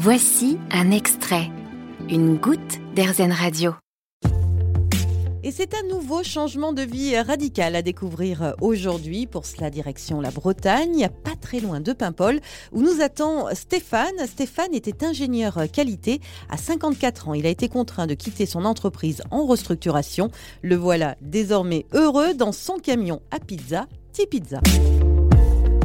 Voici un extrait, une goutte d'Airzen Radio. Et c'est un nouveau changement de vie radical à découvrir aujourd'hui. Pour cela, direction la Bretagne, pas très loin de Paimpol, où nous attend Stéphane. Stéphane était ingénieur qualité. À 54 ans, il a été contraint de quitter son entreprise en restructuration. Le voilà désormais heureux dans son camion à pizza, T-Pizza.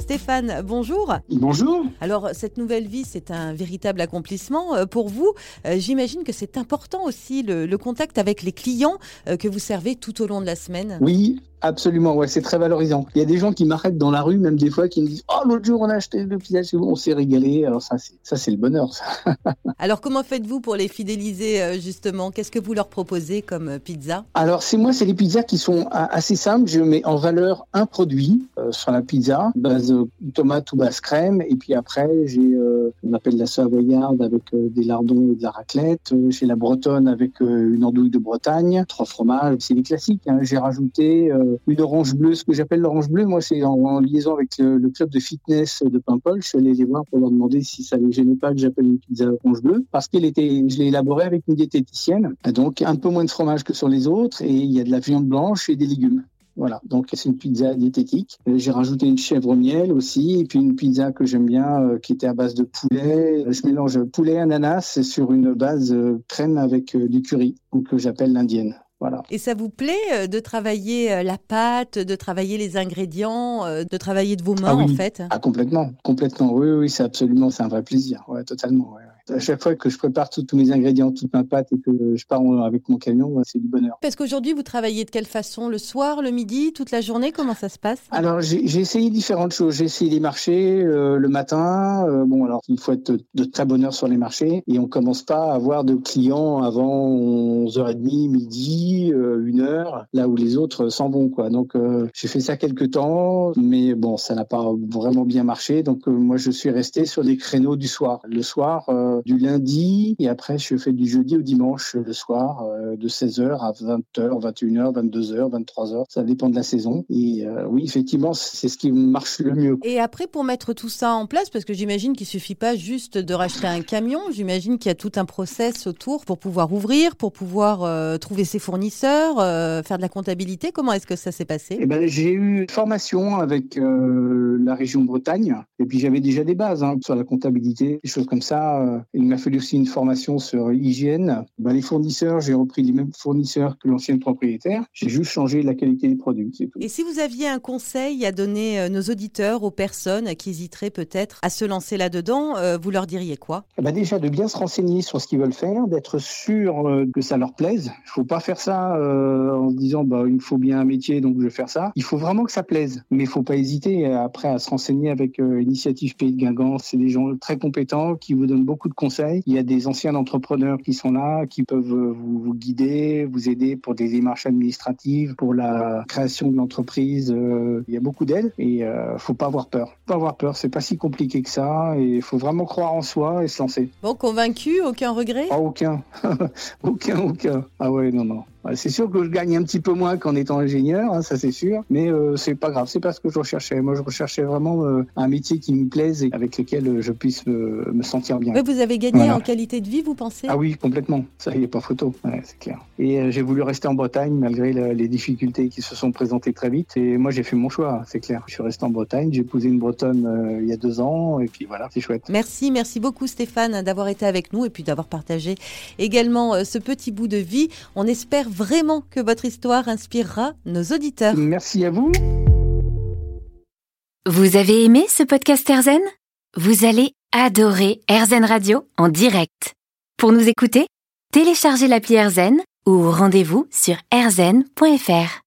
Stéphane, bonjour. Bonjour. Alors, cette nouvelle vie, c'est un véritable accomplissement euh, pour vous. Euh, j'imagine que c'est important aussi le, contact avec les clients euh, que vous servez tout au long de la semaine. Oui, Absolument, ouais, c'est très valorisant. Il y a des gens qui m'arrêtent dans la rue, même des fois, qui me disent Oh, l'autre jour, on a acheté chez vous, on s'est régalé. Alors, ça, c'est, le bonheur. Ça. Alors, comment faites-vous pour les fidéliser, justement? Qu'est-ce que vous leur proposez comme pizza? Alors, c'est moi, c'est les pizzas qui sont assez simples. Je mets en valeur un produit sur la pizza, base tomate ou basse crème. Et puis après, j'ai, euh, on appelle la savoyarde avec euh, des lardons et de la raclette. Euh, j'ai la bretonne avec une andouille de Bretagne, trois fromages. C'est des classiques. Hein. J'ai rajouté une orange bleue, ce que j'appelle l'orange bleue. Moi, c'est en, liaison avec le, club de fitness de Paimpol. Je suis allé les voir pour leur demander si ça les gênait pas que j'appelle une pizza orange bleue, parce qu'elle était, je l'ai élaborée avec une diététicienne. Donc un peu moins de fromage que sur les autres, et il y a de la viande blanche et des légumes. Voilà, donc c'est une pizza diététique. Euh, j'ai rajouté une chèvre au miel aussi, et puis une pizza que j'aime bien, euh, qui était à base de poulet. Je mélange poulet ananas sur une base euh, crème avec du curry, donc que j'appelle l'indienne. Voilà. Et ça vous plaît de travailler la pâte, de travailler les ingrédients, de travailler de vos mains ah en fait? Ah complètement, complètement. Oui, oui, c'est absolument, c'est un vrai plaisir. Ouais, totalement. Ouais. À chaque fois que je prépare tous mes ingrédients, toute ma pâte et que je pars avec mon camion, c'est du bonheur. Parce qu'aujourd'hui, vous travaillez de quelle façon Le soir, le midi, toute la journée Comment ça se passe? Alors, j'ai essayé différentes choses. J'ai essayé les marchés euh, le matin. Euh, bon, alors, il faut être de très bonne heure sur les marchés et on commence pas à avoir de clients avant 11h30, midi, 1h, euh, là où les autres s'en vont, quoi. Donc, j'ai fait ça quelques temps, mais bon, ça n'a pas vraiment bien marché. Donc, moi, je suis resté sur des créneaux du soir. Le soir, du lundi et après je fais du jeudi au dimanche le soir euh, de 16h à 20h, 21h, 22h, 23h. Ça dépend de la saison. Et euh, oui, effectivement, c'est ce qui marche le mieux. Et après, pour mettre tout ça en place, parce que j'imagine qu'il suffit pas juste de racheter un camion, j'imagine qu'il y a tout un process autour pour pouvoir ouvrir, pour pouvoir euh, trouver ses fournisseurs, faire de la comptabilité. Comment est-ce que ça s'est passé? Eh ben, J'ai eu une formation avec la région Bretagne et puis j'avais déjà des bases hein, sur la comptabilité, des choses comme ça. Il m'a fallu aussi une formation sur l'hygiène. Ben, les fournisseurs, j'ai repris les mêmes fournisseurs que l'ancien propriétaire. J'ai juste changé la qualité des produits. Tout. Et si vous aviez un conseil à donner à euh, nos auditeurs, aux personnes qui hésiteraient peut-être à se lancer là-dedans, euh, vous leur diriez quoi? Ben Déjà de bien se renseigner sur ce qu'ils veulent faire, d'être sûr euh, que ça leur plaise. Il ne faut pas faire ça en se disant bah, il faut bien un métier donc je vais faire ça. Il faut vraiment que ça plaise. Mais il ne faut pas hésiter après à se renseigner avec Initiative Pays de Guingamp. C'est des gens très compétents qui vous donnent beaucoup de conseils. Il y a des anciens entrepreneurs qui sont là, qui peuvent vous, guider, vous aider pour des démarches administratives, pour la création de l'entreprise. Euh, il y a beaucoup d'aides et il euh, faut pas avoir peur. Faut pas avoir peur, c'est pas si compliqué que ça et il faut vraiment croire en soi et se lancer. Bon, convaincu, aucun regret? Ah, Aucun, aucun, aucun. Ah ouais, non, non. C'est sûr que je gagne un petit peu moins qu'en étant ingénieur, hein, ça c'est sûr, mais euh, c'est pas grave, c'est pas ce que je recherchais. Moi, je recherchais vraiment euh, un métier qui me plaise et avec lequel euh, je puisse me, sentir bien. vous avez gagné en qualité de vie, vous pensez? Ah oui, complètement. Ça, y est pas photo, c'est clair. Et j'ai voulu rester en Bretagne malgré les difficultés qui se sont présentées très vite. Et moi, j'ai fait mon choix, c'est clair. Je suis resté en Bretagne, j'ai posé une Bretonne il y a deux ans, et puis voilà, c'est chouette. Merci, merci beaucoup Stéphane d'avoir été avec nous et puis d'avoir partagé également ce petit bout de vie. On espère vraiment que votre histoire inspirera nos auditeurs. Merci à vous. Vous avez aimé ce podcast Erzen Vous allez adorer Erzen Radio en direct. Pour nous écouter, téléchargez l'appli Erzen ou rendez-vous sur erzen.fr.